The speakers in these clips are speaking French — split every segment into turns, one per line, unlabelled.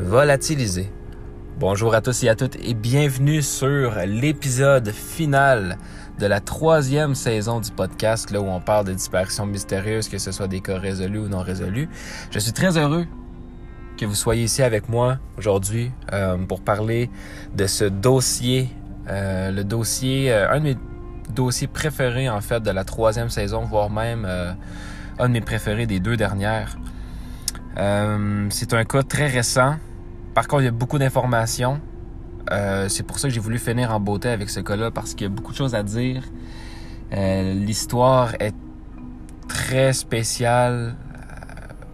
volatilisé. Bonjour à tous et à toutes et bienvenue sur l'épisode final de la troisième saison du podcast, là où on parle de disparitions mystérieuses, que ce soit des cas résolus ou non résolus. Je suis très heureux que vous soyez ici avec moi aujourd'hui euh, pour parler de ce dossier, euh, le dossier, euh, un de mes dossiers préférés en fait de la troisième saison, voire même un de mes préférés des deux dernières. c'est un cas très récent. Par contre, il y a beaucoup d'informations. c'est pour ça que j'ai voulu finir en beauté avec ce cas-là parce qu'il y a beaucoup de choses à dire. L'histoire est très spéciale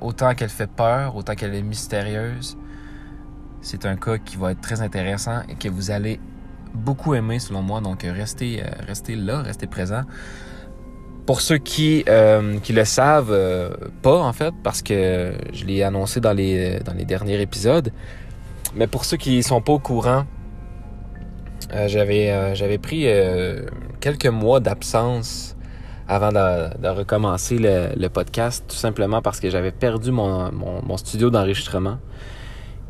autant qu'elle fait peur, autant qu'elle est mystérieuse, c'est un cas qui va être très intéressant et que vous allez beaucoup aimer selon moi. Donc restez, euh, restez là, restez présent. Pour ceux qui euh, qui le savent euh, pas en fait, parce que je l'ai annoncé dans les dans les derniers épisodes, mais pour ceux qui sont pas au courant, j'avais j'avais pris quelques mois d'absence avant de, recommencer le, podcast, tout simplement parce que j'avais perdu mon, studio d'enregistrement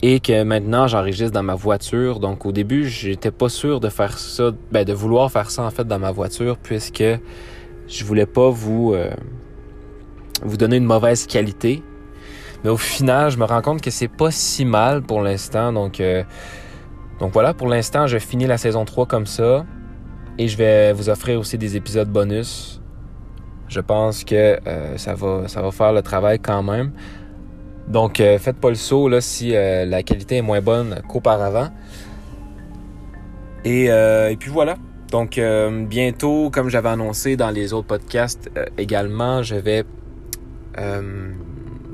et que maintenant j'enregistre dans ma voiture. Donc au début, j'étais pas sûr de faire ça, ben, de vouloir faire ça en fait dans ma voiture puisque je voulais pas vous euh, vous donner une mauvaise qualité. Mais au final, je me rends compte que c'est pas si mal pour l'instant. Donc euh, donc voilà, pour l'instant, je finis la saison 3 comme ça et je vais vous offrir aussi des épisodes bonus je pense que euh, ça, va, ça va faire le travail quand même. Donc, euh, faites pas le saut là, si euh, la qualité est moins bonne qu'auparavant. Et, et, puis voilà. Donc, bientôt, comme j'avais annoncé dans les autres podcasts également, je vais,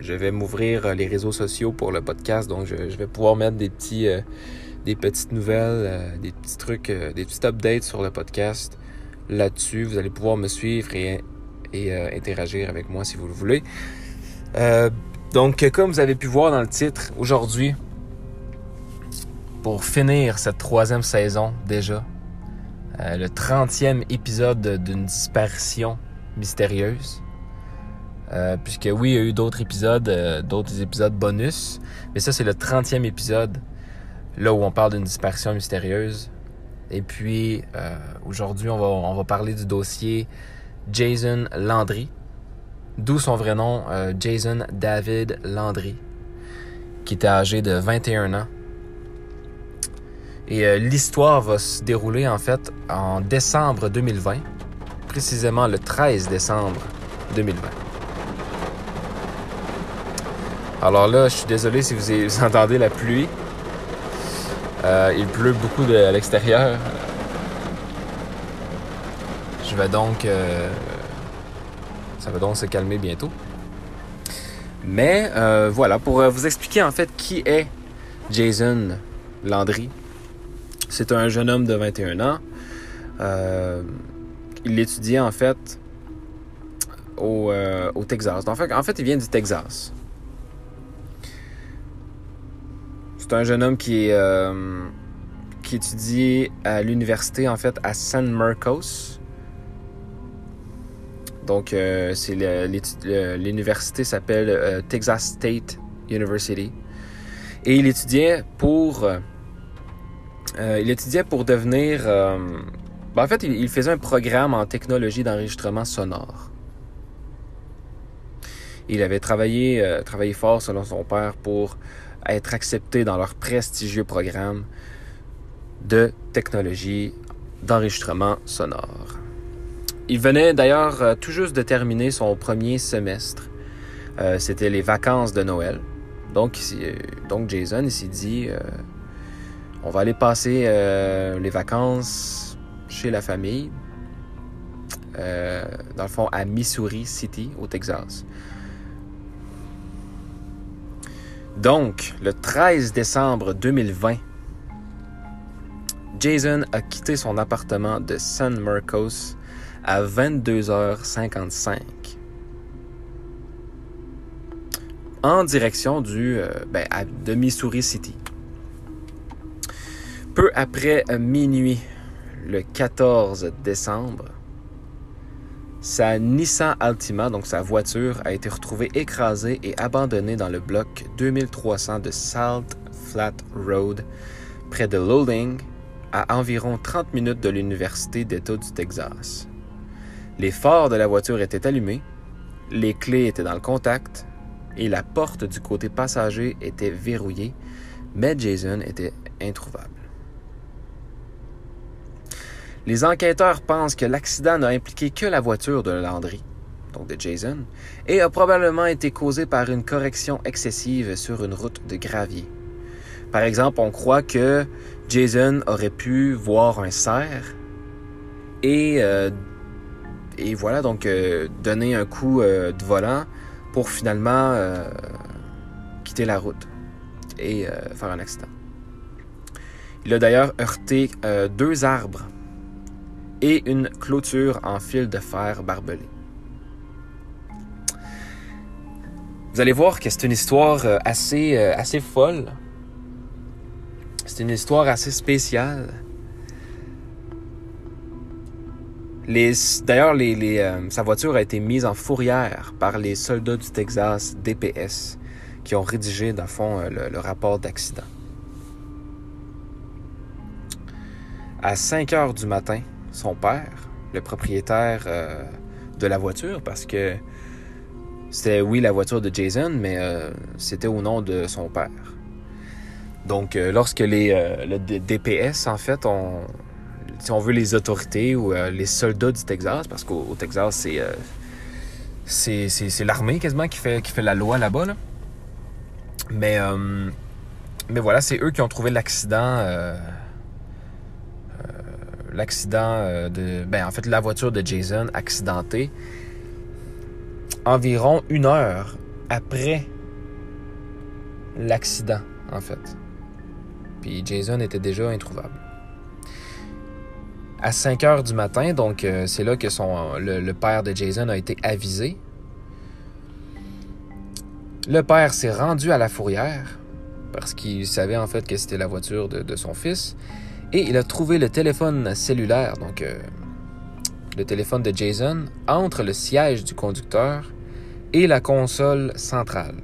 je vais m'ouvrir les réseaux sociaux pour le podcast. Donc, je, vais pouvoir mettre des petits, des petites nouvelles, des petits trucs, des petits updates sur le podcast là-dessus. Vous allez pouvoir me suivre et et euh, interagir avec moi si vous le voulez. Euh, donc, comme vous avez pu voir dans le titre, aujourd'hui, pour finir cette troisième saison déjà, euh, le 30e épisode d'une disparition mystérieuse. Puisque oui, il y a eu d'autres épisodes, d'autres épisodes bonus, mais ça c'est le 30e épisode, là où on parle d'une disparition mystérieuse. Et puis aujourd'hui, on va, on va parler du dossier Jason Landry, d'où son vrai nom, euh, Jason David Landry, qui était âgé de 21 ans. Et euh, l'histoire va se dérouler en fait en décembre 2020, précisément le 13 décembre 2020. Alors là, je suis désolé si vous, entendez la pluie. Euh, il pleut beaucoup à l'extérieur. Je vais donc. Euh, ça va donc se calmer bientôt. Mais euh, voilà, pour vous expliquer en fait qui est Jason Landry. C'est un jeune homme de 21 ans. il étudiait en fait au, Texas. En fait, en fait, il vient du Texas. C'est un jeune homme qui, qui étudie à l'université en fait à San Marcos donc, euh, c'est l'université s'appelle euh, Texas State University. Et il étudiait pour, euh, il étudiait pour devenir. Ben, en fait, il, faisait un programme en technologie d'enregistrement sonore. Il avait travaillé, travaillé fort selon son père pour être accepté dans leur prestigieux programme de technologie d'enregistrement sonore. Il venait d'ailleurs euh, tout juste de terminer son premier semestre. Euh, c'était les vacances de Noël. Donc, euh, donc Jason, s'est dit, on va aller passer les vacances chez la famille, dans le fond à Missouri City, au Texas. Donc, le 13 décembre 2020, Jason a quitté son appartement de San Marcos à 22h55 en direction du, euh, ben, de Missouri City. Peu après minuit, le 14 décembre, sa Nissan Altima, donc sa voiture, a été retrouvée écrasée et abandonnée dans le bloc 2300 de Salt Flat Road, près de Lowling, à environ 30 minutes de l'Université d'État du Texas. Les phares de la voiture étaient allumés, les clés étaient dans le contact et la porte du côté passager était verrouillée, mais Jason était introuvable. Les enquêteurs pensent que l'accident n'a impliqué que la voiture de Landry, donc de Jason, et a probablement été causé par une correction excessive sur une route de gravier. Par exemple, on croit que Jason aurait pu voir un cerf et, euh, et voilà, donc euh, donner un coup euh, de volant pour finalement quitter la route et faire un accident. Il a d'ailleurs heurté deux arbres et une clôture en fil de fer barbelé. Vous allez voir que c'est une histoire assez, assez folle c'est une histoire assez spéciale. D'ailleurs, euh, sa voiture a été mise en fourrière par les soldats du Texas DPS qui ont rédigé, dans le fond, euh, le, rapport d'accident. À 5 heures du matin, son père, le propriétaire euh, de la voiture, parce que c'était, oui, la voiture de Jason, mais c'était au nom de son père. Donc, euh, lorsque les, euh, le DPS, en fait, on, si on veut les autorités ou euh, les soldats du Texas, parce qu'au Texas, c'est, c'est, l'armée quasiment qui fait, qui fait la loi là-bas. Mais, mais voilà, c'est eux qui ont trouvé l'accident. L'accident de. Ben, en fait, la voiture de Jason accidentée environ une heure après l'accident, en fait. Puis Jason était déjà introuvable. À 5 heures du matin, donc euh, c'est là que le, père de Jason a été avisé. Le père s'est rendu à la fourrière parce qu'il savait en fait que c'était la voiture de, son fils et il a trouvé le téléphone cellulaire, donc euh, le téléphone de Jason, entre le siège du conducteur et la console centrale.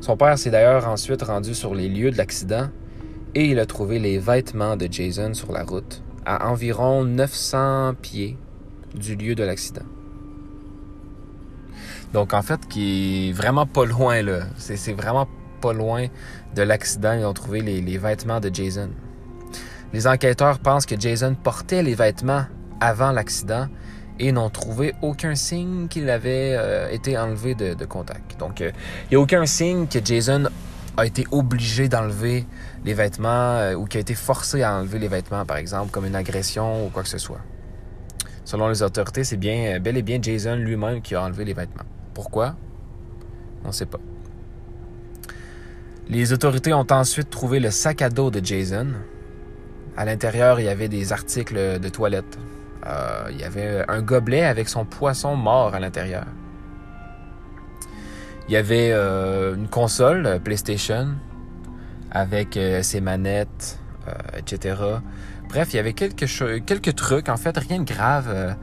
Son père s'est d'ailleurs ensuite rendu sur les lieux de l'accident et il a trouvé les vêtements de Jason sur la route, à environ 900 pieds du lieu de l'accident. Donc en fait, qui est vraiment pas loin là. C'est vraiment pas loin de l'accident. Ils ont trouvé les vêtements de Jason. Les enquêteurs pensent que Jason portait les vêtements avant l'accident et n'ont trouvé aucun signe qu'il avait euh, été enlevé de, contact. Donc, euh, il n'y a aucun signe que Jason a été obligé d'enlever les vêtements euh, ou qu'il a été forcé à enlever les vêtements, par exemple, comme une agression ou quoi que ce soit. Selon les autorités, c'est bien bel et bien Jason lui-même qui a enlevé les vêtements. Pourquoi? On ne sait pas. Les autorités ont ensuite trouvé le sac à dos de Jason. À l'intérieur, il y avait des articles de toilette, euh, il y avait un gobelet avec son poisson mort à l'intérieur. Il y avait euh, une console euh, PlayStation avec ses manettes, etc. Bref, il y avait quelques, quelques trucs, en fait, rien de grave.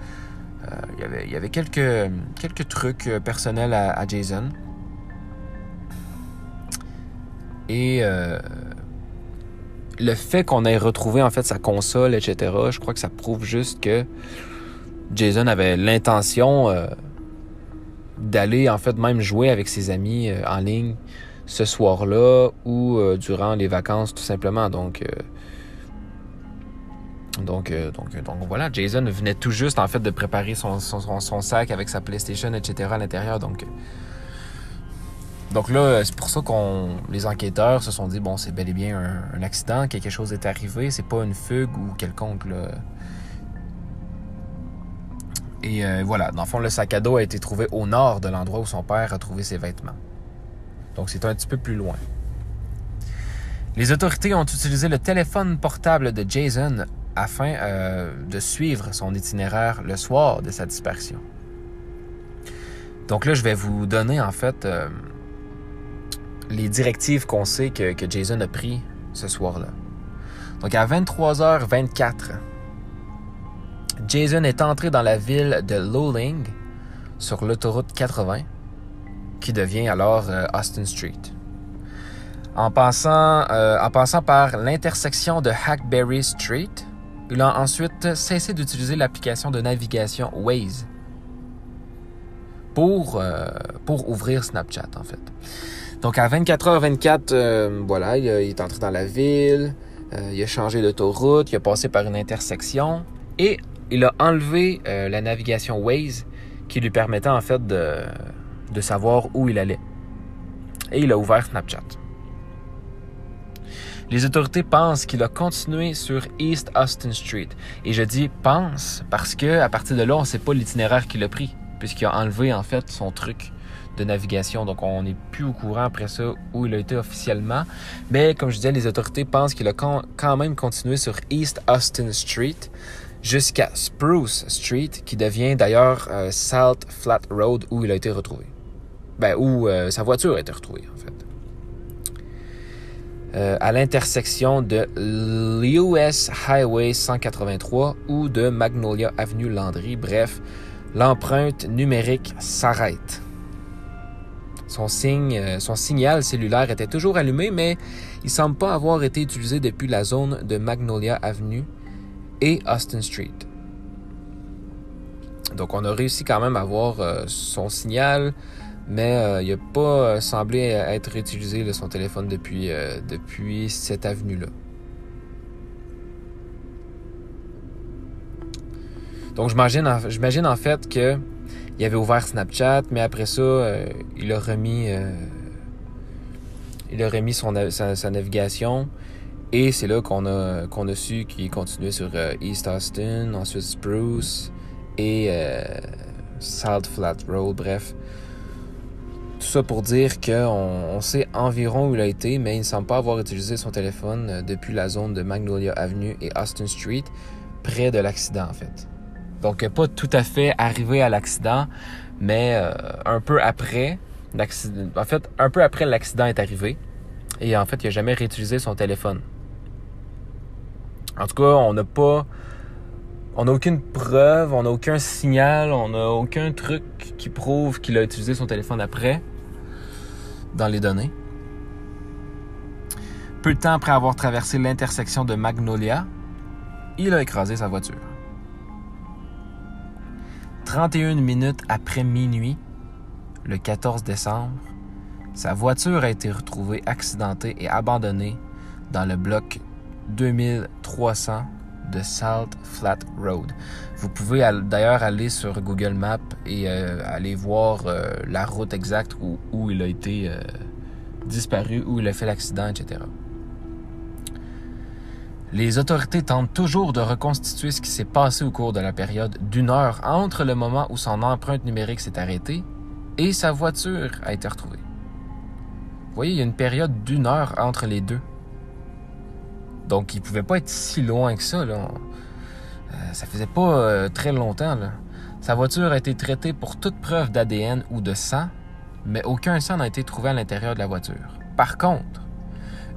il, y avait, quelques, quelques trucs personnels à, à Jason. Et le fait qu'on ait retrouvé en fait sa console, etc., je crois que ça prouve juste que Jason avait l'intention euh, d'aller en fait même jouer avec ses amis euh, en ligne ce soir-là ou euh, durant les vacances tout simplement. Donc, donc, donc, donc voilà, Jason venait tout juste en fait de préparer son, son, son sac avec sa PlayStation, etc. à l'intérieur. Donc donc là, c'est pour ça qu'on les enquêteurs se sont dit bon, c'est bel et bien un, accident, quelque chose est arrivé, c'est pas une fugue ou quelconque. Là. Et euh, voilà, dans le fond, le sac à dos a été trouvé au nord de l'endroit où son père a trouvé ses vêtements. Donc c'est un petit peu plus loin. Les autorités ont utilisé le téléphone portable de Jason afin euh, de suivre son itinéraire le soir de sa disparition. Donc là, je vais vous donner en fait euh, les directives qu'on sait que, Jason a pris ce soir-là. Donc à 23h24, Jason est entré dans la ville de Lowling sur l'autoroute 80, qui devient alors euh, Austin Street. En passant, euh, en passant par l'intersection de Hackberry Street, il a ensuite cessé d'utiliser l'application de navigation Waze pour, euh, pour ouvrir Snapchat, en fait. Donc à 24h24, euh, voilà, il, est entré dans la ville, il a changé d'autoroute, il a passé par une intersection et il a enlevé la navigation Waze qui lui permettait en fait de, de savoir où il allait. Et il a ouvert Snapchat. Les autorités pensent qu'il a continué sur East Austin Street. Et je dis pense parce que à partir de là, on ne sait pas l'itinéraire qu'il a pris, puisqu'il a enlevé en fait son truc de navigation. Donc on n'est plus au courant après ça où il a été officiellement. Mais comme je disais, les autorités pensent qu'il a quand même continué sur East Austin Street jusqu'à Spruce Street, qui devient d'ailleurs euh, Salt Flat Road où il a été retrouvé. Ben, où euh, sa voiture a été retrouvée, en fait. Euh, à l'intersection de l'US Highway 183 ou de Magnolia Avenue Landry. Bref, l'empreinte numérique s'arrête. Euh, son signal cellulaire était toujours allumé, mais il semble pas avoir été utilisé depuis la zone de Magnolia Avenue et Austin Street. Donc on a réussi quand même à voir son signal, mais euh, il n'a pas euh, semblé être utilisé son téléphone depuis, euh, depuis cette avenue-là. Donc j'imagine en fait que il avait ouvert Snapchat, mais après ça, il a remis il a remis son, sa, navigation. Et c'est là qu'on a, qu'on a su qu'il continuait sur East Austin, ensuite Spruce et Salt Flat Road, bref. Tout ça pour dire qu'on on sait environ où il a été, mais il ne semble pas avoir utilisé son téléphone euh, depuis la zone de Magnolia Avenue et Austin Street, près de l'accident en fait. Donc pas tout à fait arrivé à l'accident, mais euh, un peu après l'accident. En fait, un peu après l'accident est arrivé. Et en fait, il n'a jamais réutilisé son téléphone. En tout cas, on n'a pas. On n'a aucune preuve, on n'a aucun signal, on n'a aucun truc qui prouve qu'il a utilisé son téléphone après dans les données. Peu de temps après avoir traversé l'intersection de Magnolia, il a écrasé sa voiture. 31 minutes après minuit, le 14 décembre, sa voiture a été retrouvée accidentée et abandonnée dans le bloc 2300 de Salt Flat Road. Vous pouvez d'ailleurs aller sur Google Maps et euh, aller voir euh, la route exacte où, il a été euh, disparu, où il a fait l'accident, etc. Les autorités tentent toujours de reconstituer ce qui s'est passé au cours de la période d'une heure entre le moment où son empreinte numérique s'est arrêtée et sa voiture a été retrouvée. Vous voyez, il y a une période d'une heure entre les deux. Donc, il pouvait pas être si loin que ça. Là. Euh, ça faisait pas euh, très longtemps. Là. Sa voiture a été traitée pour toute preuve d'ADN ou de sang, mais aucun sang n'a été trouvé à l'intérieur de la voiture. Par contre,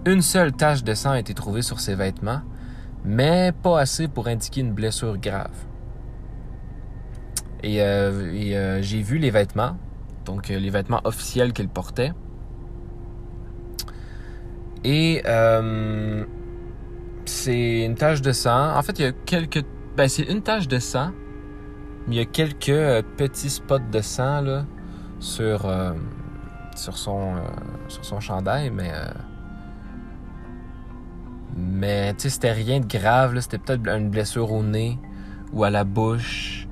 une seule tache de sang a été trouvée sur ses vêtements, mais pas assez pour indiquer une blessure grave. Et, euh, j'ai vu les vêtements, donc les vêtements officiels qu'il portait. Et c'est une tache de sang. En fait, il y a quelques. Ben, c'est une tache de sang, mais il y a quelques euh, petits spots de sang là, sur, euh, son, euh, sur son chandail, mais. Mais, tu sais, c'était rien de grave. C'était peut-être une blessure au nez ou à la bouche.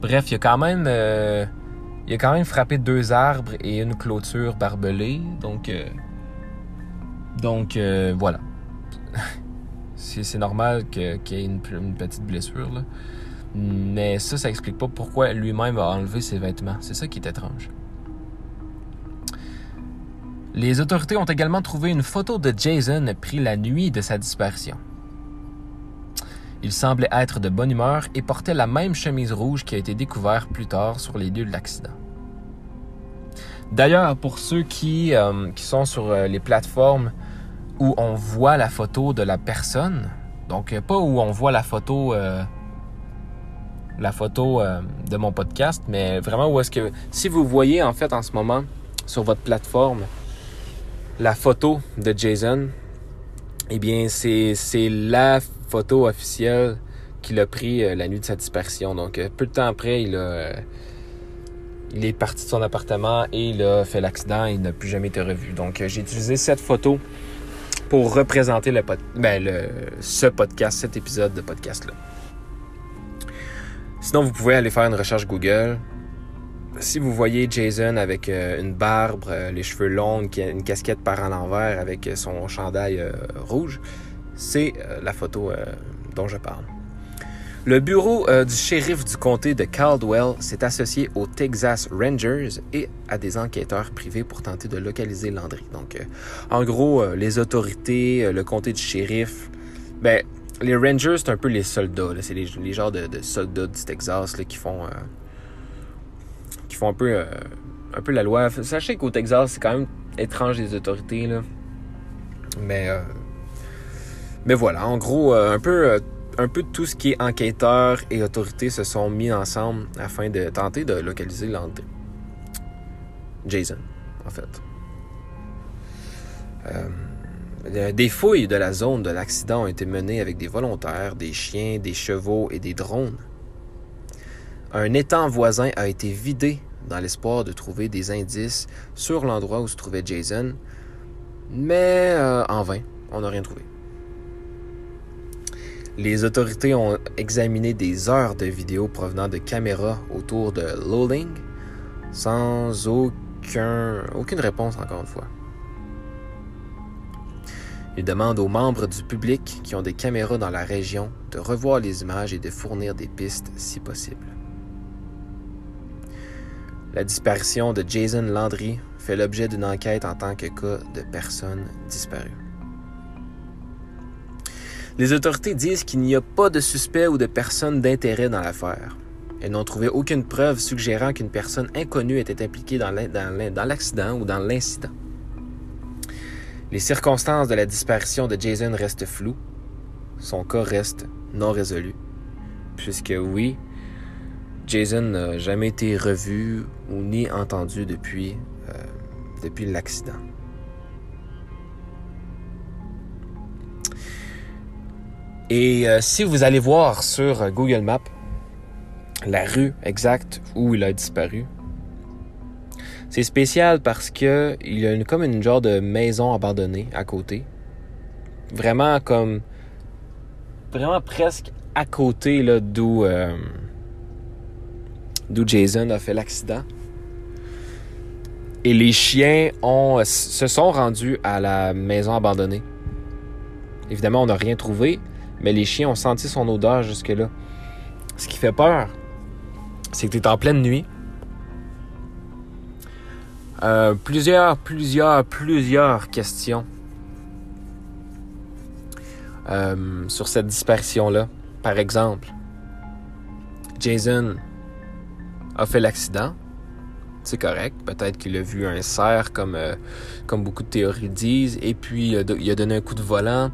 Bref, il a quand même. il a quand même frappé deux arbres et une clôture barbelée. Donc. donc, voilà. c'est normal qu'il y ait une, petite blessure. Mais ça, ça explique pas pourquoi lui-même a enlevé ses vêtements. C'est ça qui est étrange. Les autorités ont également trouvé une photo de Jason prise la nuit de sa disparition. Il semblait être de bonne humeur et portait la même chemise rouge qui a été découverte plus tard sur les lieux de l'accident. D'ailleurs, pour ceux qui, euh, sont sur euh, les plateformes où on voit la photo de la personne. Donc, pas où on voit la photo, euh, la photo euh, de mon podcast, mais vraiment où est-ce que, si vous voyez en fait en ce moment sur votre plateforme la photo de Jason, eh bien, c'est la photo officielle qu'il a pris euh, la nuit de sa dispersion. Donc, euh, peu de temps après, il a, euh, il est parti de son appartement et il a fait l'accident et il n'a plus jamais été revu. Donc, j'ai utilisé cette photo pour représenter ben, le, ce podcast, cet épisode de podcast-là. Sinon, vous pouvez aller faire une recherche Google. Si vous voyez Jason avec une barbe, les cheveux longs, une casquette par en envers avec son chandail rouge, c'est la photo dont je parle. Le bureau euh, du shérif du comté de Caldwell s'est associé aux Texas Rangers et à des enquêteurs privés pour tenter de localiser Landry. Donc, euh, en gros, euh, les autorités, le comté du shérif, ben, les Rangers, c'est un peu les soldats. C'est les, genres de, soldats du Texas qui font, font un peu, un peu la loi. Sachez qu'au Texas, c'est quand même étrange les autorités, là. Mais, voilà, en gros, un peu un peu de tout ce qui est enquêteurs et autorités se sont mis ensemble afin de tenter de localiser l'entrée. Jason, en fait. Euh, des fouilles de la zone de l'accident ont été menées avec des volontaires, des chiens, des chevaux et des drones. Un étang voisin a été vidé dans l'espoir de trouver des indices sur l'endroit où se trouvait Jason, mais euh, en vain, on n'a rien trouvé. Les autorités ont examiné des heures de vidéos provenant de caméras autour de Lowling sans aucun, aucune réponse encore une fois. Ils demandent aux membres du public qui ont des caméras dans la région de revoir les images et de fournir des pistes si possible. La disparition de Jason Landry fait l'objet d'une enquête en tant que cas de personne disparue. Les autorités disent qu'il n'y a pas de suspect ou de personne d'intérêt dans l'affaire. Elles n'ont trouvé aucune preuve suggérant qu'une personne inconnue était impliquée dans l'accident ou dans l'incident. Les circonstances de la disparition de Jason restent floues. Son cas reste non résolu. Puisque oui, Jason n'a jamais été revu ou ni entendu depuis, euh, depuis l'accident. Et euh, si vous allez voir sur Google Maps la rue exacte où il a disparu, c'est spécial parce que il y a une, comme une genre de maison abandonnée à côté. Vraiment comme vraiment presque à côté là d'où euh, d'où Jason a fait l'accident. Et les chiens ont, se sont rendus à la maison abandonnée. Évidemment, on n'a rien trouvé, mais les chiens ont senti son odeur jusque-là. Ce qui fait peur, c'est que tu en pleine nuit. Euh, plusieurs, plusieurs, plusieurs questions euh, sur cette disparition-là. Par exemple, Jason a fait l'accident c'est correct. Peut-être qu'il a vu un cerf, comme, euh, comme beaucoup de théories disent, et puis il a donné un coup de volant.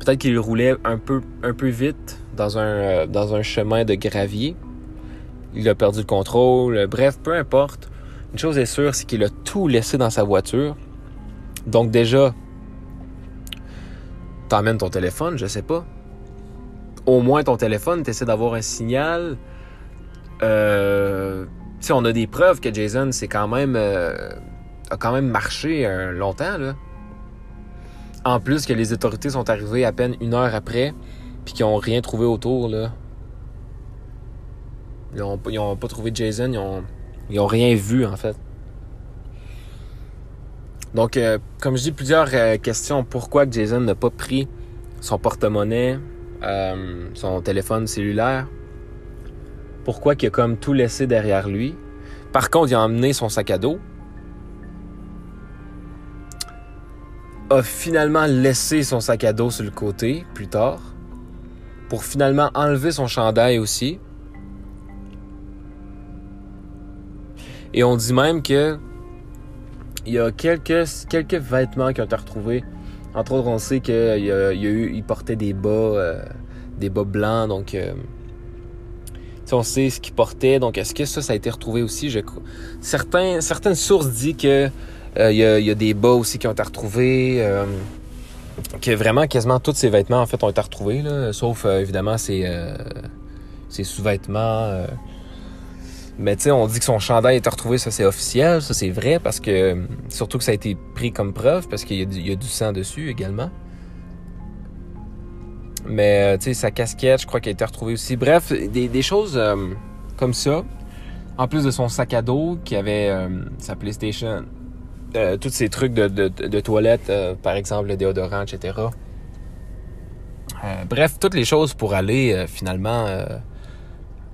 Peut-être qu'il roulait un peu, un peu vite dans un, euh, dans un chemin de gravier. Il a perdu le contrôle. Bref, peu importe. Une chose est sûre, c'est qu'il a tout laissé dans sa voiture. Donc déjà, t'emmènes ton téléphone, je sais pas. Au moins ton téléphone, t'essaies d'avoir un signal. Euh on a des preuves que Jason c'est quand même euh, a quand même marché euh, longtemps là. En plus que les autorités sont arrivées à peine une heure après, puis qu'ils ont rien trouvé autour là. Ils ont, pas trouvé Jason, ils ont, ils ont rien vu en fait. Donc, euh, comme je dis, plusieurs questions. Pourquoi Jason n'a pas pris son porte-monnaie, son téléphone cellulaire? Pourquoi il a comme tout laissé derrière lui. Par contre, il a emmené son sac à dos. A finalement laissé son sac à dos sur le côté plus tard. Pour finalement enlever son chandail aussi. Et on dit même que il y a quelques, vêtements qui ont été retrouvés. Entre autres, on sait qu'il y a, portait des bas, euh, des bas blancs, donc euh, on sait ce qu'il portait. Donc, est-ce que ça, ça a été retrouvé aussi? Certaines sources disent que Il y, a, des bas aussi qui ont été retrouvés. que vraiment, quasiment tous ces vêtements, en fait, ont été retrouvés, sauf évidemment ces, ces sous-vêtements. Mais tu sais, on dit que son chandail a été retrouvé, ça c'est officiel, ça c'est vrai, parce que surtout que ça a été pris comme preuve, parce qu'il y, a du sang dessus également. Mais, euh, tu sais, sa casquette, je crois qu'elle a été retrouvée aussi. Bref, des, choses euh, comme ça. En plus de son sac à dos qui avait euh, sa PlayStation, tous ces trucs de, de, toilette, par exemple le déodorant, etc. bref, toutes les choses pour aller finalement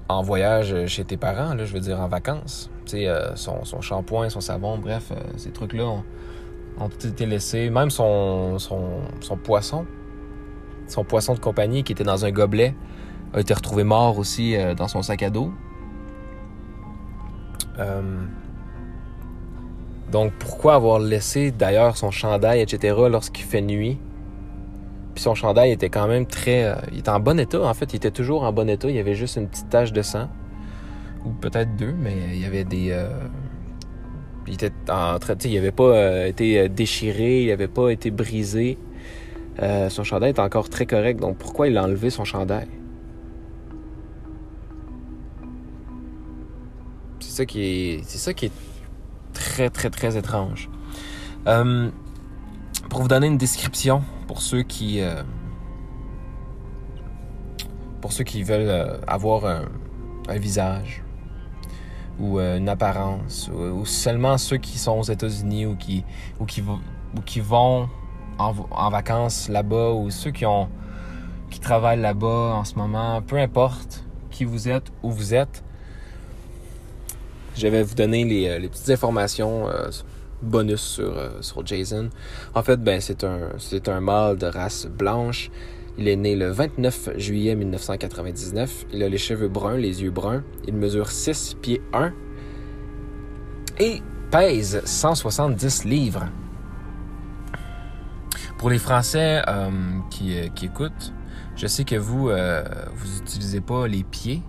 en voyage chez tes parents, je veux dire en vacances. Tu sais, son, son shampoing, son savon, bref, ces trucs-là ont, ont été laissés. Même son, son poisson son poisson de compagnie qui était dans un gobelet a été retrouvé mort aussi euh, dans son sac à dos. Euh, donc pourquoi avoir laissé d'ailleurs son chandail, etc. lorsqu'il fait nuit? Puis son chandail était quand même très... Euh, il était en bon état en fait, il était toujours en bon état, il y avait juste une petite tache de sang. Ou peut-être deux, mais il y avait des... il était en train... Il n'avait pas été déchiré, il n'avait pas été brisé. Euh, son chandail est encore très correct, donc pourquoi il a enlevé son chandail? C'est ça qui est, c'est ça qui est très, très, très étrange. Euh, pour vous donner une description, pour ceux qui, euh, veulent avoir un, visage ou une apparence, ou, seulement ceux qui sont aux États-Unis ou qui vont en, vacances là-bas ou ceux qui ont qui travaillent là-bas en ce moment, peu importe qui vous êtes, où vous êtes, je vais vous donner les, euh, petites informations euh, bonus sur, euh, sur Jason. En fait, ben, c'est un, c'est un mâle de race blanche. Il est né le 29 juillet 1999. Il a les cheveux bruns, les yeux bruns. Il mesure 6 pieds 1 et pèse 170 livres. Pour les Français euh, qui, euh, qui, écoutent, je sais que vous, euh, vous utilisez pas les pieds,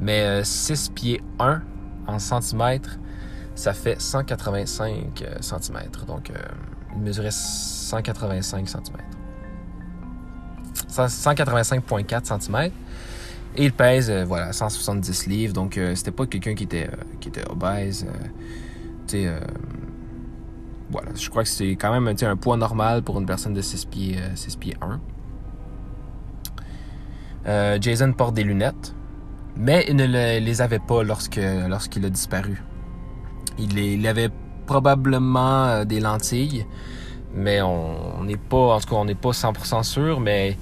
mais 6 pieds 1 en centimètres, ça fait 185 centimètres. Donc, il mesurait 185 centimètres. 185,4 cm. Et il pèse, voilà, 170 livres. Donc, c'était pas quelqu'un qui était, qui était obèse. tu sais voilà, je crois que c'est quand même un poids normal pour une personne de 6 pieds, 6 euh, pieds 1. Euh, Jason porte des lunettes, mais il ne les avait pas lorsque lorsqu'il a disparu. Il, avait probablement euh, des lentilles, mais on n'est pas, en tout cas, on n'est pas 100% sûr, mais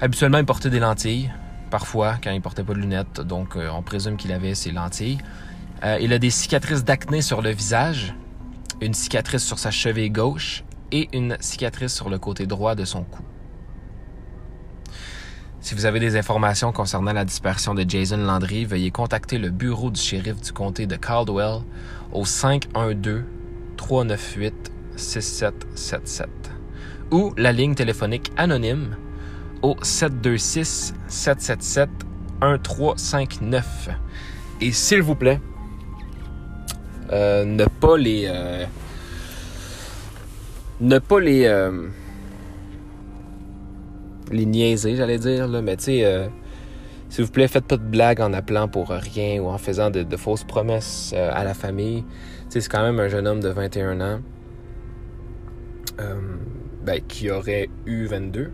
habituellement il portait des lentilles, parfois quand il portait pas de lunettes, donc on présume qu'il avait ses lentilles. il a des cicatrices d'acné sur le visage, une cicatrice sur sa cheville gauche et une cicatrice sur le côté droit de son cou. Si vous avez des informations concernant la dispersion de Jason Landry, veuillez contacter le bureau du shérif du comté de Caldwell au 512-398-6777 ou la ligne téléphonique anonyme au 726-777-1359. Et s'il vous plaît, euh, ne pas les euh, ne pas les euh, les niaiser j'allais dire là. Mais tu sais s'il vous plaît faites pas de blagues en appelant pour rien ou en faisant de, fausses promesses à la famille. Tu sais c'est quand même un jeune homme de 21 ans ben, qui aurait eu 22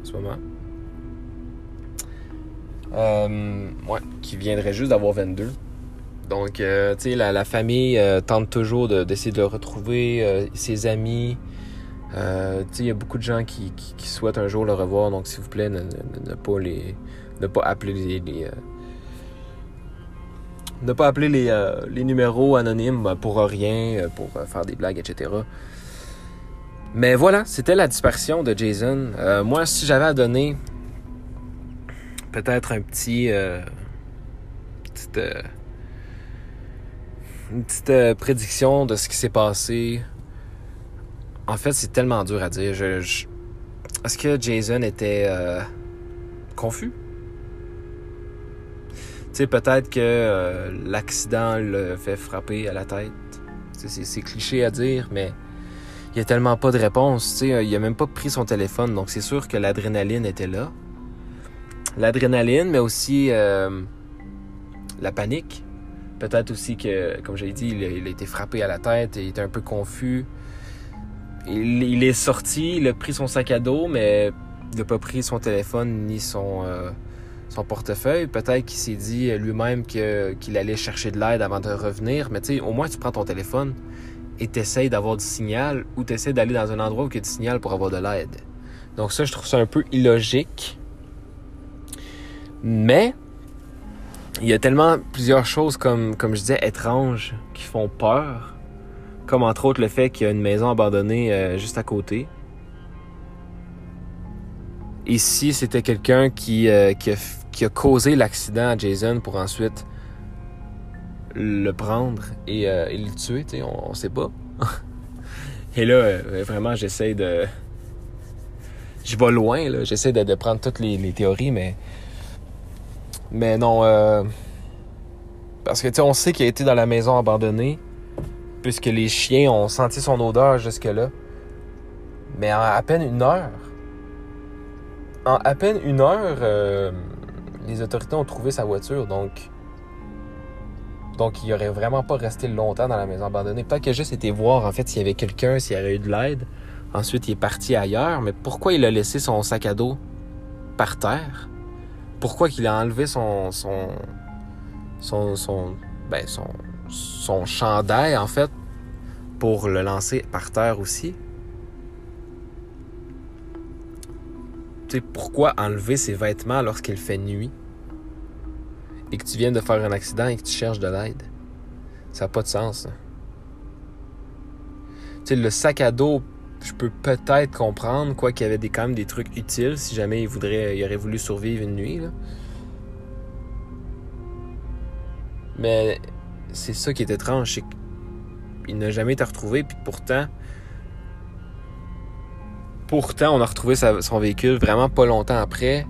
en ce moment. Ouais, qui viendrait juste d'avoir 22 donc, euh, tu sais, la, famille euh, tente toujours d'essayer de, retrouver, euh, ses amis. tu sais, il y a beaucoup de gens qui, souhaitent un jour le revoir. Donc, s'il vous plaît, ne, pas les, ne pas appeler les, ne pas appeler les, numéros anonymes pour rien, pour faire des blagues, etc. Mais voilà, c'était la disparition de Jason. moi, si j'avais à donner peut-être un petit, petite une petite euh, prédiction de ce qui s'est passé. En fait, c'est tellement dur à dire. Est-ce que Jason était euh, confus? Tu sais, peut-être que euh, l'accident le fait frapper à la tête. C'est cliché à dire, mais il y a tellement pas de réponse. sais il a même pas pris son téléphone, donc c'est sûr que l'adrénaline était là. L'adrénaline, mais aussi la panique. Peut-être aussi que, comme j'ai dit, il a, été frappé à la tête, il était un peu confus. Il, est sorti, il a pris son sac à dos, mais il n'a pas pris son téléphone ni son, euh, son portefeuille. Peut-être qu'il s'est dit lui-même qu'il allait chercher de l'aide avant de revenir. Mais tu sais, au moins tu prends ton téléphone et tu essaies d'avoir du signal ou tu essaies d'aller dans un endroit où il y a du signal pour avoir de l'aide. Donc ça, je trouve ça un peu illogique. Mais il y a tellement plusieurs choses, comme, comme je disais, étranges qui font peur. Comme entre autres le fait qu'il y a une maison abandonnée euh, juste à côté. Ici, c'était quelqu'un qui, euh, qui, a, causé l'accident à Jason pour ensuite le prendre et, euh, le tuer, on, on sait pas. et là, vraiment, j'essaie de... Je vais loin, là. J'essaie de, prendre toutes les théories, mais mais non, euh, parce que tu sais, on sait qu'il a été dans la maison abandonnée, puisque les chiens ont senti son odeur jusque-là. Mais en à peine une heure, en à peine une heure, euh, les autorités ont trouvé sa voiture, donc. Donc, il aurait vraiment pas resté longtemps dans la maison abandonnée. Peut-être qu'il a juste été voir, en fait, s'il y avait quelqu'un, s'il y avait eu de l'aide. Ensuite, il est parti ailleurs. Mais pourquoi il a laissé son sac à dos par terre? Pourquoi qu'il a enlevé son ben son, son chandail en fait pour le lancer par terre aussi? Tu sais pourquoi enlever ses vêtements lorsqu'il fait nuit? Et que tu viens de faire un accident et que tu cherches de l'aide? Ça n'a pas de sens. Tu sais le sac à dos je peux peut-être comprendre, quoi qu'il y avait des, quand même des trucs utiles si jamais il voudrait, il aurait voulu survivre une nuit. Mais c'est ça qui est étrange, c'est qu'il n'a jamais été retrouvé, puis pourtant, pourtant, on a retrouvé son véhicule vraiment pas longtemps après,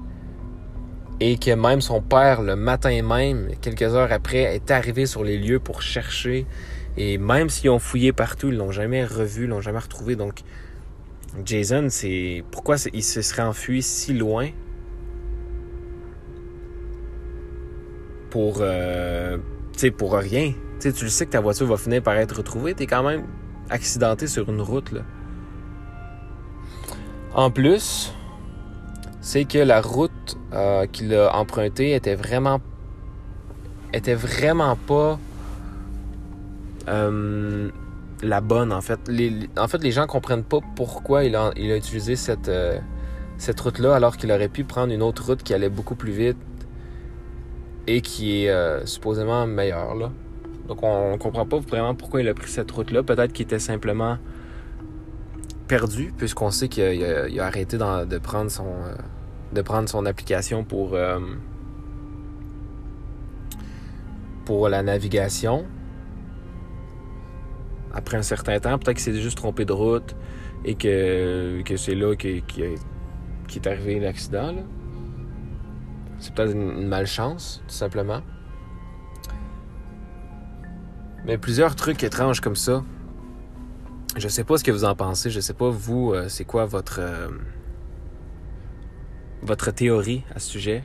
et que même son père, le matin même, quelques heures après, est arrivé sur les lieux pour chercher et même s'ils ont fouillé partout, ils l'ont jamais revu, ils l'ont jamais retrouvé. Donc, Jason, c'est pourquoi il se serait enfui si loin pour, euh, pour rien? tu le sais que ta voiture va finir par être retrouvée. Tu es quand même accidenté sur une route. Là. En plus, c'est que la route euh, qu'il a empruntée était vraiment était vraiment pas euh, la bonne, en fait. Les, en fait, les gens comprennent pas pourquoi il a, il a utilisé cette, euh, cette route-là alors qu'il aurait pu prendre une autre route qui allait beaucoup plus vite et qui est euh, supposément meilleure, là. Donc, on, comprend pas vraiment pourquoi il a pris cette route-là. Peut-être qu'il était simplement perdu, puisqu'on sait qu'il a, arrêté de prendre son, de prendre son application pour, pour la navigation après un certain temps. Peut-être qu'il s'est juste trompé de route et que, que c'est là qui est arrivé l'accident. C'est peut-être une, malchance, tout simplement. Mais plusieurs trucs étranges comme ça. Je sais pas ce que vous en pensez. Je sais pas, vous, euh, c'est quoi votre, euh, votre théorie à ce sujet.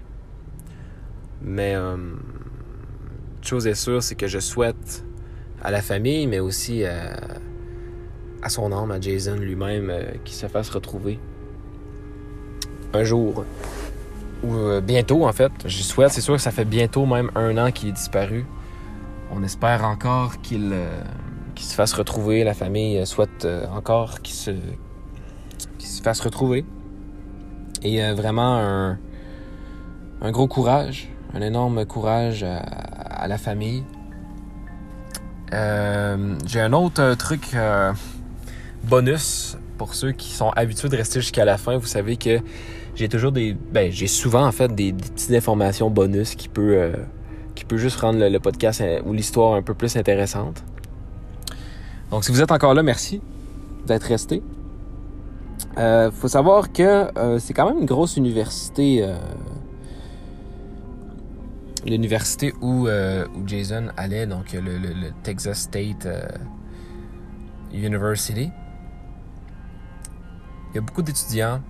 Mais euh, chose est sûre, c'est que je souhaite à la famille, mais aussi à, son âme, à Jason lui-même, euh, qui se fasse retrouver un jour. Ou euh, bientôt, en fait. Je souhaite, c'est sûr que ça fait bientôt même un an qu'il est disparu. On espère encore qu'il euh, se fasse retrouver. La famille souhaite encore qu'il se, se fasse retrouver. Et vraiment un gros courage, un énorme courage à la famille. Euh, j'ai un autre euh, truc euh, bonus pour ceux qui sont habitués de rester jusqu'à la fin. Vous savez que j'ai toujours des. Ben, j'ai souvent en fait des, petites informations bonus qui peut, qui peut juste rendre le, podcast ou l'histoire un peu plus intéressante. Donc, si vous êtes encore là, merci d'être resté. Il faut savoir que c'est quand même une grosse université l'université où, euh, où, Jason allait, donc le, Texas State euh, University. Il y a beaucoup d'étudiants.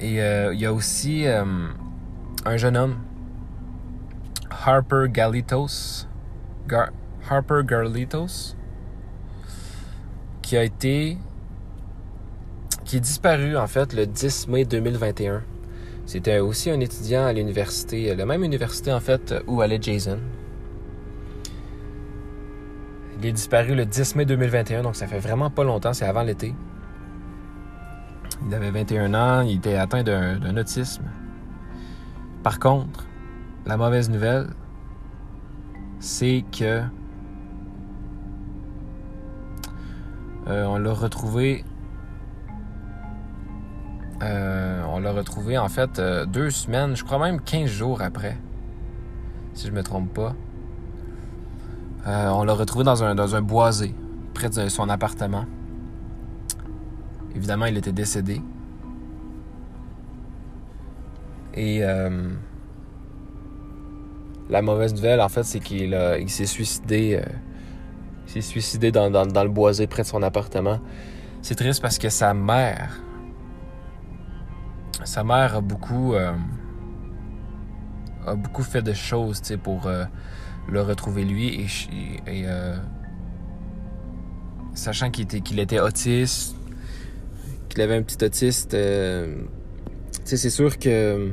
Et il y a aussi un jeune homme, Harper Galitos. Harper Garlitos, qui a été. qui est disparu en fait le 10 mai 2021. C'était aussi un étudiant à l'université, la même université en fait où allait Jason. Il est disparu le 10 mai 2021, donc ça fait vraiment pas longtemps, c'est avant l'été. Il avait 21 ans, il était atteint d'un autisme. Par contre, la mauvaise nouvelle, c'est que euh, on l'a retrouvé. Euh, on l'a retrouvé en fait euh, deux semaines, je crois même 15 jours après, si je me trompe pas. on l'a retrouvé dans un, dans boisé, près de son appartement. Évidemment, il était décédé. Et la mauvaise nouvelle, en fait, c'est qu'il il s'est suicidé. Euh, s'est suicidé dans, le boisé près de son appartement. C'est triste parce que sa mère. Sa mère a beaucoup. Euh, a beaucoup fait de choses, pour euh, le retrouver lui. Et, sachant qu'il était, était autiste, qu'il avait un petit autiste, c'est sûr que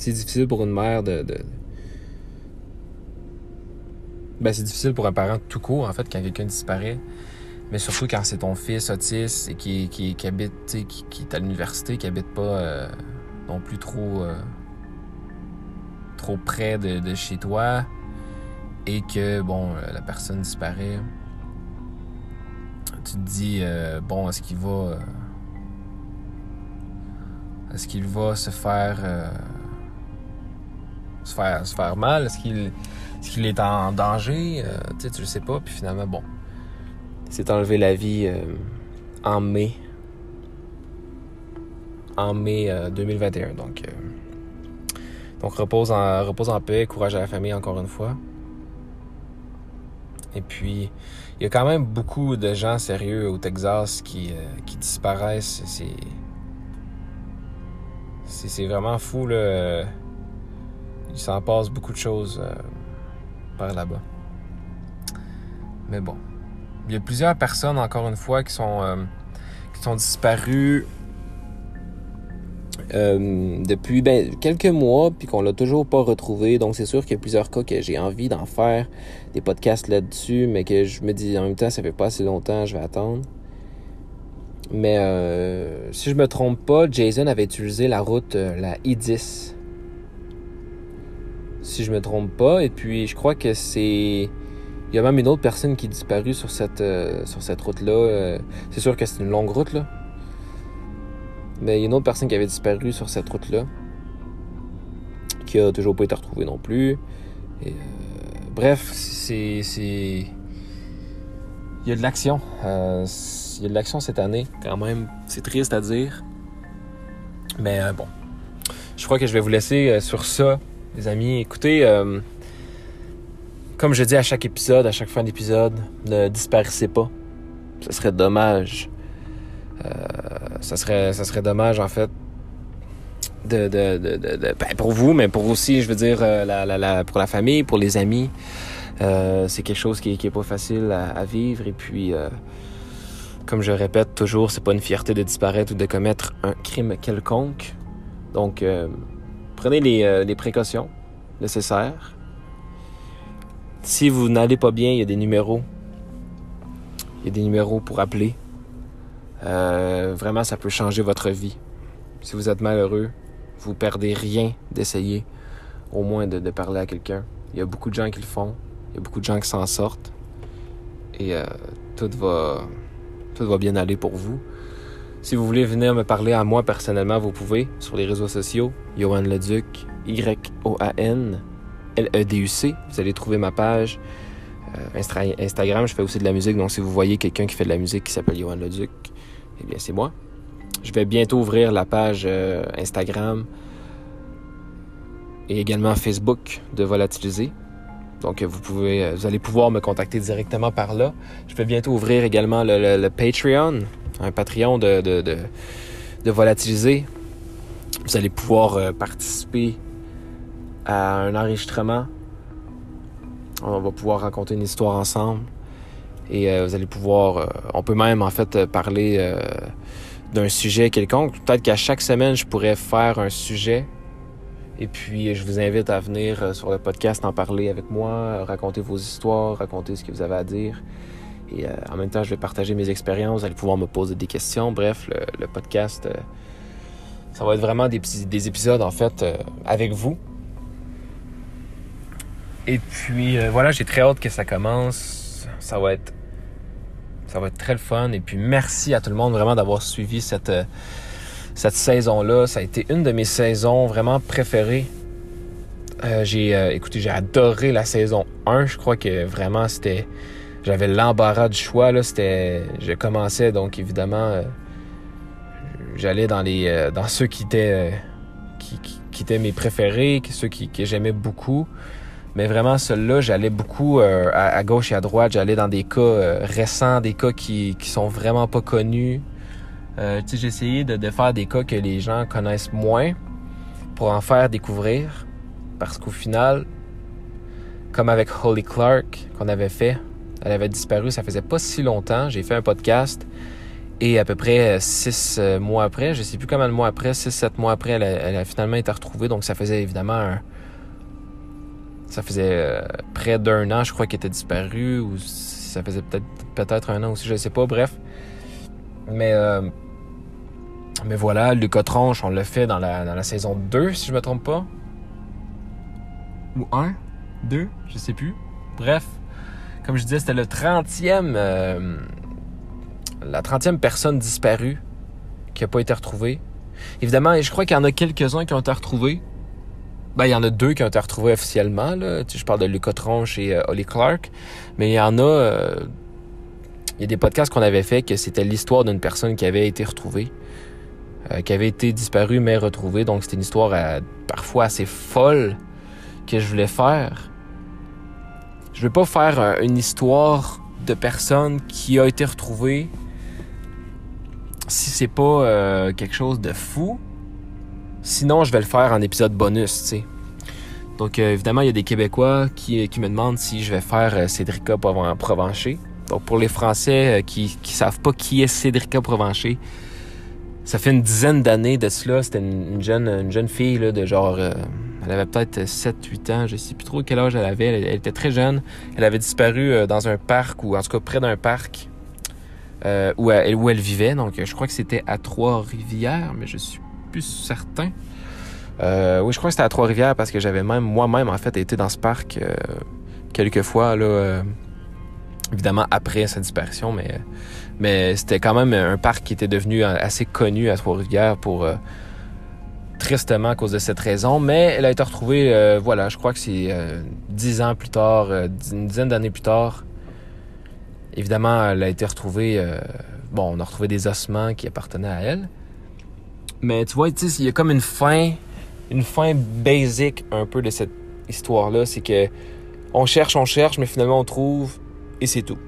c'est difficile pour une mère de. Ben, c'est difficile pour un parent tout court, en fait, quand quelqu'un disparaît. Mais surtout quand c'est ton fils autiste et qui, qui, qui habite, qui, qui est à l'université, qui habite pas euh, non plus trop, euh, trop près de, chez toi et que, bon, euh, la personne disparaît. Tu te dis, bon, est-ce qu'il va. est-ce qu'il va se faire se faire, se faire mal? Est-ce qu'il est, est en danger? Tu sais, tu le sais pas. Puis finalement, bon, s'est enlevé la vie euh, en mai. En mai 2021. Euh, donc, donc repose, en, repose en paix, courage à la famille encore une fois. Et puis, il y a quand même beaucoup de gens sérieux au Texas qui, disparaissent. C'est. C'est vraiment fou, là il s'en passe beaucoup de choses euh, par là-bas. Mais bon. Il y a plusieurs personnes, encore une fois, qui sont, euh, qui sont disparues euh, depuis ben, quelques mois, puis qu'on l'a toujours pas retrouvé. Donc, c'est sûr qu'il y a plusieurs cas que j'ai envie d'en faire des podcasts là-dessus, mais que je me dis en même temps, ça fait pas assez longtemps, je vais attendre. Mais si je me trompe pas, Jason avait utilisé la route, la I-10 si je me trompe pas. Et puis, je crois que c'est. Il y a même une autre personne qui est disparue sur cette, euh, sur cette route-là. Euh, c'est sûr que c'est une longue route, là. Mais il y a une autre personne qui avait disparu sur cette route-là. Qui a toujours pas été retrouvée non plus. Et, euh, bref, c'est. Il y a de l'action. il y a de l'action cette année, quand même. C'est triste à dire. Mais bon. Je crois que je vais vous laisser sur ça les amis. Écoutez, euh, comme je dis à chaque épisode, à chaque fin d'épisode, ne disparaissez pas. Ce serait dommage. Euh, ça, serait, ça serait dommage, en fait, de, de, de, de ben, pour vous, mais pour aussi, je veux dire, euh, la, la, pour la famille, pour les amis. Euh, c'est quelque chose qui, est pas facile à, vivre. Et puis, comme je répète toujours, c'est pas une fierté de disparaître ou de commettre un crime quelconque. Donc, Prenez euh, les, précautions nécessaires. Si vous n'allez pas bien, il y a des numéros. Il y a des numéros pour appeler. Euh, vraiment, ça peut changer votre vie. Si vous êtes malheureux, vous perdez rien d'essayer au moins de, parler à quelqu'un. Il y a beaucoup de gens qui le font. Il y a beaucoup de gens qui s'en sortent. Et euh, tout, va, tout va bien aller pour vous. Si vous voulez venir me parler à moi personnellement, vous pouvez sur les réseaux sociaux. Johan Leduc, Y-O-A-N, L-E-D-U-C. Vous allez trouver ma page euh, Instagram. Je fais aussi de la musique. Donc, si vous voyez quelqu'un qui fait de la musique qui s'appelle Johan Leduc, eh bien, c'est moi. Je vais bientôt ouvrir la page euh, Instagram et également Facebook de Volatiliser. Donc, vous pouvez, vous allez pouvoir me contacter directement par là. Je vais bientôt ouvrir également le, Patreon, un Patreon de, de, de, de volatiliser. Vous allez pouvoir participer à un enregistrement. On va pouvoir raconter une histoire ensemble. Et vous allez pouvoir, on peut même en fait parler d'un sujet quelconque. Peut-être qu'à chaque semaine, je pourrais faire un sujet. Et puis, je vous invite à venir euh, sur le podcast en parler avec moi, raconter vos histoires, raconter ce que vous avez à dire. Et euh, en même temps, je vais partager mes expériences, vous allez pouvoir me poser des questions. Bref, le, podcast, euh, ça va être vraiment des, des épisodes, en fait, avec vous. Et puis, voilà, j'ai très hâte que ça commence. Ça va être ça va être très le fun. Et puis merci à tout le monde vraiment d'avoir suivi cette, euh, cette saison-là. Ça a été une de mes saisons vraiment préférées. Euh, j'ai euh, écoutez, j'ai adoré la saison 1. Je crois que vraiment c'était. J'avais l'embarras du choix. Là. C'était. Je commençais donc évidemment. j'allais dans les. dans ceux qui étaient. Qui, qui, étaient mes préférés, ceux qui, que j'aimais beaucoup. Mais vraiment, celui-là, j'allais beaucoup euh, à, gauche et à droite. J'allais dans des cas euh, récents, des cas qui, qui sont vraiment pas connus. Euh, j'ai essayé de, faire des cas que les gens connaissent moins pour en faire découvrir. Parce qu'au final, comme avec Holly Clark qu'on avait fait, elle avait disparu, ça faisait pas si longtemps. J'ai fait un podcast et à peu près six mois après, je sais plus combien de mois après, six, sept mois après, elle a finalement été retrouvée. Donc ça faisait évidemment un, ça faisait euh, près d'un an, je crois, qu'il était disparu, ou ça faisait peut-être un an aussi, je ne sais pas, bref. Mais, euh, mais voilà, Lucas Tronche, on l'a fait dans la, dans la saison 2, si je me trompe pas. Ou 1, 2, je sais plus. Bref, comme je disais, c'était le 30e, euh, la 30e personne disparue qui n'a pas été retrouvée. Évidemment, je crois qu'il y en a quelques-uns qui ont été retrouvés. Ben, il y en a deux qui ont été retrouvés officiellement. Là. Tu je parle de Lucas Tronche et euh, Holly Clark. Mais il y en a... Euh, il y a des podcasts qu'on avait fait que c'était l'histoire d'une personne qui avait été retrouvée. Euh, qui avait été disparue mais retrouvée. Donc c'était une histoire parfois assez folle que je voulais faire. Je veux pas faire une histoire de personne qui a été retrouvée si c'est pas quelque chose de fou Sinon, je vais le faire en épisode bonus, tu sais. Donc, euh, évidemment, il y a des Québécois qui, qui me demandent si je vais faire euh, Cédrica Provencher. Donc, pour les Français euh, qui ne savent pas qui est Cédrica Provencher, ça fait une dizaine d'années de cela. C'était une, jeune, une jeune fille de genre... elle avait peut-être 7-8 ans, je sais plus trop quel âge elle avait. Elle, était très jeune. Elle avait disparu dans un parc, ou en tout cas près d'un parc, où, elle, où elle vivait. Donc, je crois que c'était à Trois-Rivières, mais je suis plus certain. Euh, oui, je crois que c'était à Trois-Rivières parce que j'avais même moi-même en fait été dans ce parc euh, quelques fois euh, évidemment après sa disparition, mais mais c'était quand même un parc qui était devenu assez connu à Trois-Rivières pour tristement à cause de cette raison, mais elle a été retrouvée, voilà, je crois que c'est dix ans plus tard, une dizaine d'années plus tard. Évidemment, elle a été retrouvée. bon, on a retrouvé des ossements qui appartenaient à elle. Mais tu vois, il y a comme une fin, une fin basic un peu de cette histoire-là. C'est que on cherche, on cherche, mais finalement on trouve et c'est tout.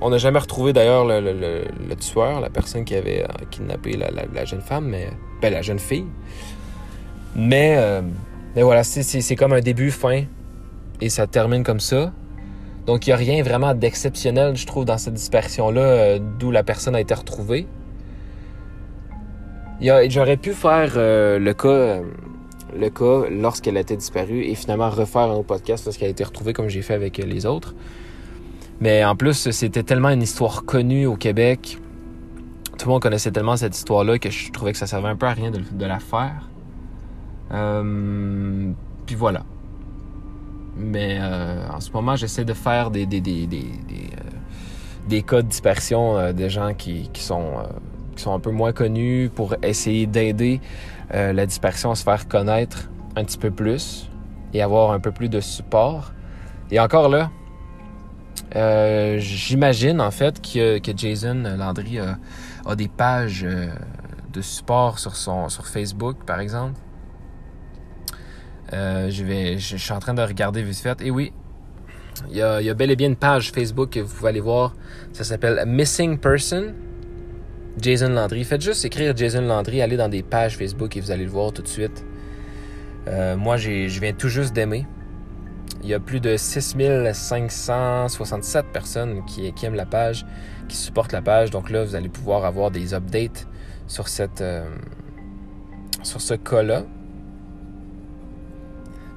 On n'a jamais retrouvé d'ailleurs le, tueur, la personne qui avait euh, kidnappé la, jeune femme, mais ben, la jeune fille. Mais, euh, voilà, c'est comme un début, fin, et ça termine comme ça. Donc il n'y a rien vraiment d'exceptionnel, je trouve, dans cette dispersion-là, euh, d'où la personne a été retrouvée. J'aurais pu faire euh, le cas le cas lorsqu'elle été disparue et finalement refaire un podcast lorsqu'elle a été retrouvée comme j'ai fait avec les autres. Mais en plus, c'était tellement une histoire connue au Québec. Tout le monde connaissait tellement cette histoire-là que je trouvais que ça servait un peu à rien de, la faire. Euh, puis voilà. Mais euh, en ce moment, j'essaie de faire des, des, des, des, des, cas de dispersion de gens qui, qui sont qui sont un peu moins connus pour essayer d'aider euh, la dispersion à se faire connaître un petit peu plus et avoir un peu plus de support. Et encore là, euh, j'imagine en fait que, que Jason Landry a, a des pages euh, de support sur son sur Facebook par exemple. je vais, je, suis en train de regarder vite fait. Et oui, il y, a, il y a bel et bien une page Facebook que vous pouvez aller voir. Ça s'appelle Missing Person. Jason Landry. Faites juste écrire Jason Landry, allez dans des pages Facebook et vous allez le voir tout de suite. Euh, moi, je viens tout juste d'aimer. Il y a plus de 6567 personnes qui, aiment la page, qui supportent la page. Donc là, vous allez pouvoir avoir des updates sur, euh, ce cas-là.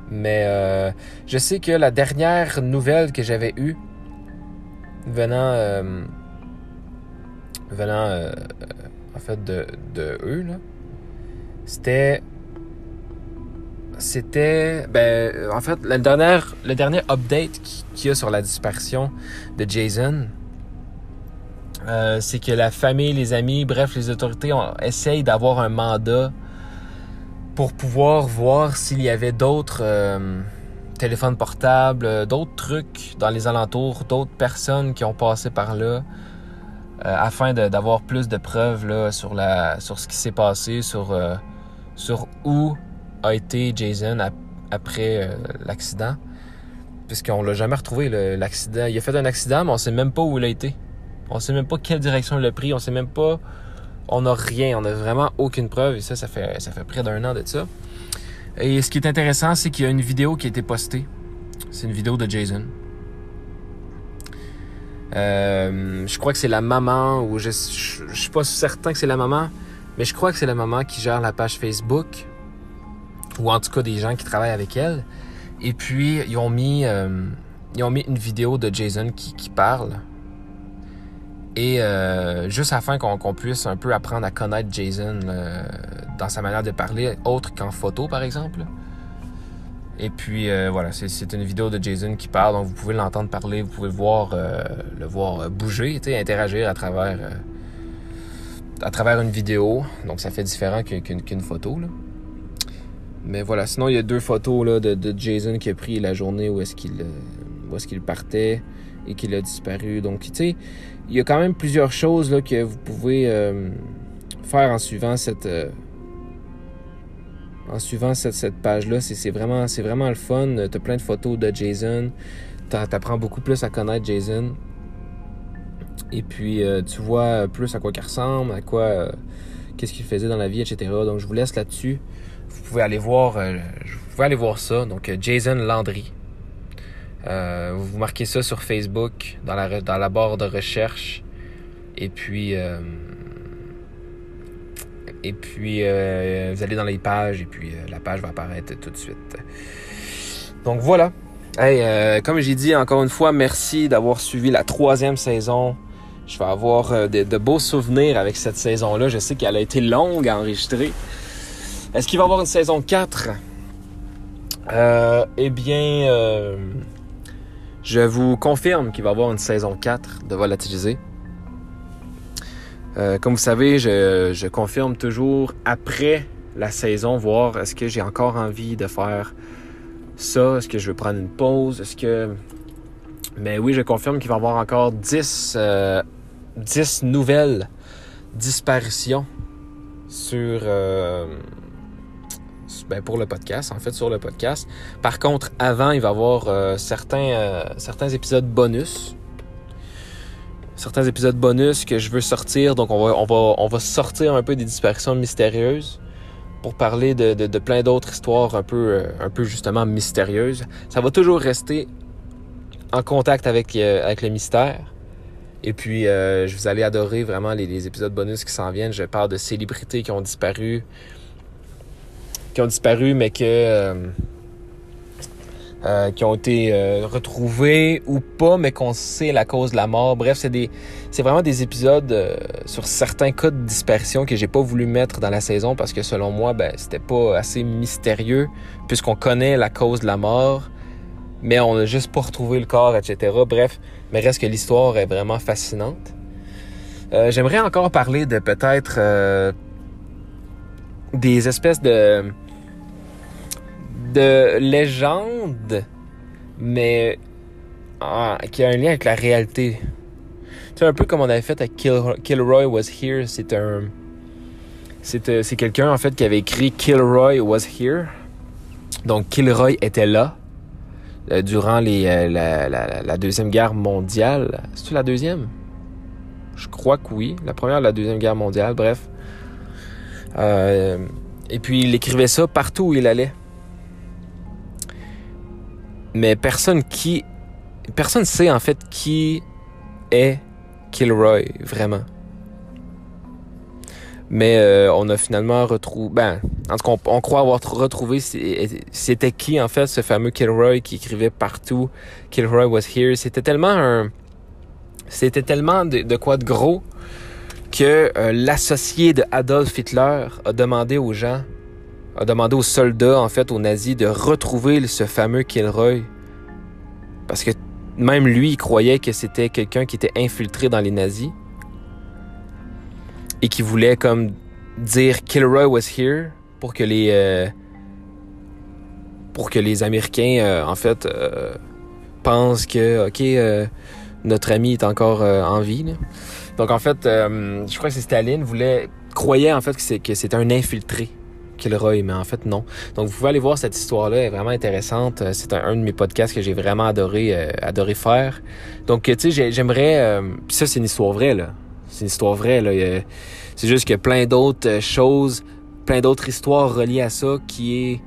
Mais euh, je sais que la dernière nouvelle que j'avais eue venant, euh, venant en fait de, de eux, c'était c'était ben en fait la dernière le dernier update qu'il y a sur la disparition de Jason euh, c'est que la famille les amis bref les autorités ont, essayent d'avoir un mandat pour pouvoir voir s'il y avait d'autres euh, téléphones portables d'autres trucs dans les alentours d'autres personnes qui ont passé par là. euh, afin d'avoir plus de preuves sur ce qui s'est passé sur sur où a été Jason après euh, l'accident. Puisqu'on l'a jamais retrouvé, l'accident. Il a fait un accident, mais on sait même pas où il a été. On sait même pas quelle direction il a pris. On sait même pas. On n'a rien. On n'a vraiment aucune preuve. Et ça, ça fait, ça fait près d'un an de ça. Et ce qui est intéressant, c'est qu'il y a une vidéo qui a été postée. C'est une vidéo de Jason. Euh, je crois que c'est la maman, ou je, je, suis pas certain que c'est la maman, mais je crois que c'est la maman qui gère la page Facebook ou en tout cas des gens qui travaillent avec elle. Et puis, ils ont mis, euh, ils ont mis une vidéo de Jason qui, parle. Et euh, juste afin qu'on puisse un peu apprendre à connaître Jason dans sa manière de parler, autre qu'en photo par exemple. Et puis voilà, c'est une vidéo de Jason qui parle, donc vous pouvez l'entendre parler, vous pouvez le voir, le voir bouger, interagir à travers, à travers une vidéo. Donc ça fait différent qu'une photo. Mais voilà, sinon il y a deux photos là, de, Jason qui a pris la journée où est-ce qu'il euh, est partait et qu'il a disparu. Donc, tu sais, il y a quand même plusieurs choses là, que vous pouvez euh, faire en suivant cette euh, en suivant cette, page-là. C'est vraiment, vraiment le fun. Tu as plein de photos de Jason. Tu apprends beaucoup plus à connaître Jason. Et puis, tu vois plus à quoi il ressemble, à quoi, qu'est-ce qu'il faisait dans la vie, etc. Donc, je vous laisse là-dessus vous pouvez aller voir, euh, vous pouvez aller voir ça. Donc euh, Jason Landry. Euh, vous marquez ça sur Facebook dans la barre de recherche. Et puis, et puis vous allez dans les pages et puis la page va apparaître tout de suite. Donc voilà. Hey, comme j'ai dit encore une fois, merci d'avoir suivi la troisième saison. Je vais avoir de, de beaux souvenirs avec cette saison-là. Je sais qu'elle a été longue à enregistrer. Est-ce qu'il va y avoir une saison 4? Euh, eh bien, euh, je vous confirme qu'il va y avoir une saison 4 de Volatiliser. Euh, comme vous savez, je, confirme toujours après la saison, voir est-ce que j'ai encore envie de faire ça, est-ce que je veux prendre une pause, est-ce que... Mais oui, je confirme qu'il va y avoir encore 10, 10 nouvelles disparitions sur ben, pour le podcast, en fait, sur le podcast. Par contre, avant, il va y avoir euh, certains, euh, certains épisodes bonus. Certains épisodes bonus que je veux sortir. Donc, on va, sortir un peu des disparitions mystérieuses pour parler de, plein d'autres histoires un peu, euh, un peu justement mystérieuses. Ça va toujours rester en contact avec, avec le mystère. Et puis, je vous allez adorer vraiment les, épisodes bonus qui s'en viennent. Je parle de célébrités qui ont disparu, qui ont disparu, mais que euh, euh, qui ont été euh, retrouvés ou pas, mais qu'on sait la cause de la mort. Bref, c'est des, c'est vraiment des épisodes sur certains cas de disparition que j'ai pas voulu mettre dans la saison parce que selon moi, ben c'était pas assez mystérieux puisqu'on connaît la cause de la mort, mais on a juste pas retrouvé le corps, etc. Bref, mais reste que l'histoire est vraiment fascinante. J'aimerais encore parler de peut-être des espèces de de légendes, mais ah, qui a un lien avec la réalité. C'est un peu comme on avait fait avec Kilroy Was Here. C'est un. C'est euh, quelqu'un en fait qui avait écrit Kilroy Was Here. Donc Kilroy était là. durant les, la, la, Deuxième Guerre mondiale. C'est-tu la deuxième? Je crois que oui. La première, la Deuxième Guerre mondiale, bref. et puis il écrivait ça partout où il allait. Mais personne qui... Personne sait en fait qui est Kilroy, vraiment. Mais euh, on a finalement retrouvé... Ben, en tout cas, on, croit avoir retrouvé c'était qui, en fait, ce fameux Kilroy qui écrivait partout « Kilroy was here ». C'était tellement un... C'était tellement de, quoi de gros que euh, l'associé de Adolf Hitler a demandé aux gens, a demandé aux soldats, en fait, aux nazis, de retrouver ce fameux Kilroy. Parce que même lui, il croyait que c'était quelqu'un qui était infiltré dans les nazis et qui voulait comme dire Kilroy was here pour que les euh, pour que les Américains euh, en fait euh, pensent que ok notre ami est encore en vie. Donc en fait, je crois que c'est Staline voulait croyait en fait que c'était un infiltré Mais en fait, non. Donc, vous pouvez aller voir cette histoire-là, elle est vraiment intéressante. Euh, c'est un, de mes podcasts que j'ai vraiment adoré, euh, adoré faire. Donc, tu sais, j'aimerais... Euh, ça, c'est une histoire vraie, là. C'est une histoire vraie, là. C'est juste a plein d'autres choses, plein d'autres histoires reliées à ça qui est...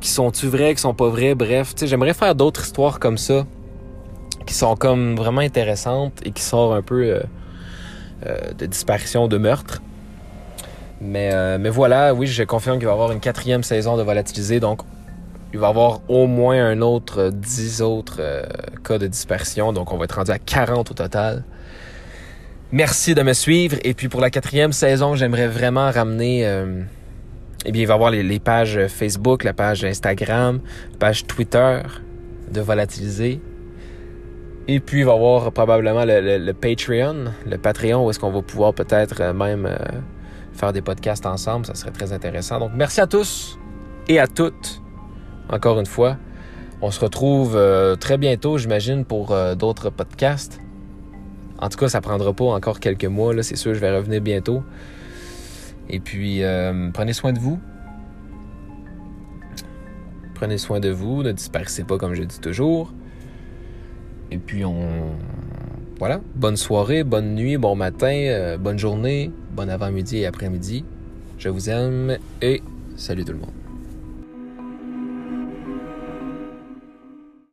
qui sont-tu vraies, qui sont pas vraies, bref. Tu sais, j'aimerais faire d'autres histoires comme ça, qui sont comme vraiment intéressantes et qui sortent un peu... de disparition, de meurtre. Mais, euh, mais voilà, oui, je confirme qu'il va y avoir une quatrième saison de Volatilisé. Donc, il va y avoir au moins un autre, 10 autres euh, cas de dispersion. Donc, on va être rendu à 40 au total. Merci de me suivre. Et puis, pour la quatrième saison, j'aimerais vraiment ramener... Euh, eh bien, il va y avoir les, pages Facebook, la page Instagram, la page Twitter de Volatilisé. Et puis, il va y avoir probablement le, le Patreon, le Patreon, où est-ce qu'on va pouvoir peut-être même faire des podcasts ensemble, ça serait très intéressant. Donc merci à tous et à toutes, encore une fois. On se retrouve euh, très bientôt, j'imagine, pour euh, d'autres podcasts. En tout cas, ça prendra pas encore quelques mois, là, c'est sûr, je vais revenir bientôt. Et puis, euh, prenez soin de vous. Prenez soin de vous, ne disparaissez pas comme je dis toujours. Et puis, on, voilà, bonne soirée, bonne nuit, bon matin, euh, bonne journée, bon avant-midi et après-midi. Je vous aime et salut tout le monde.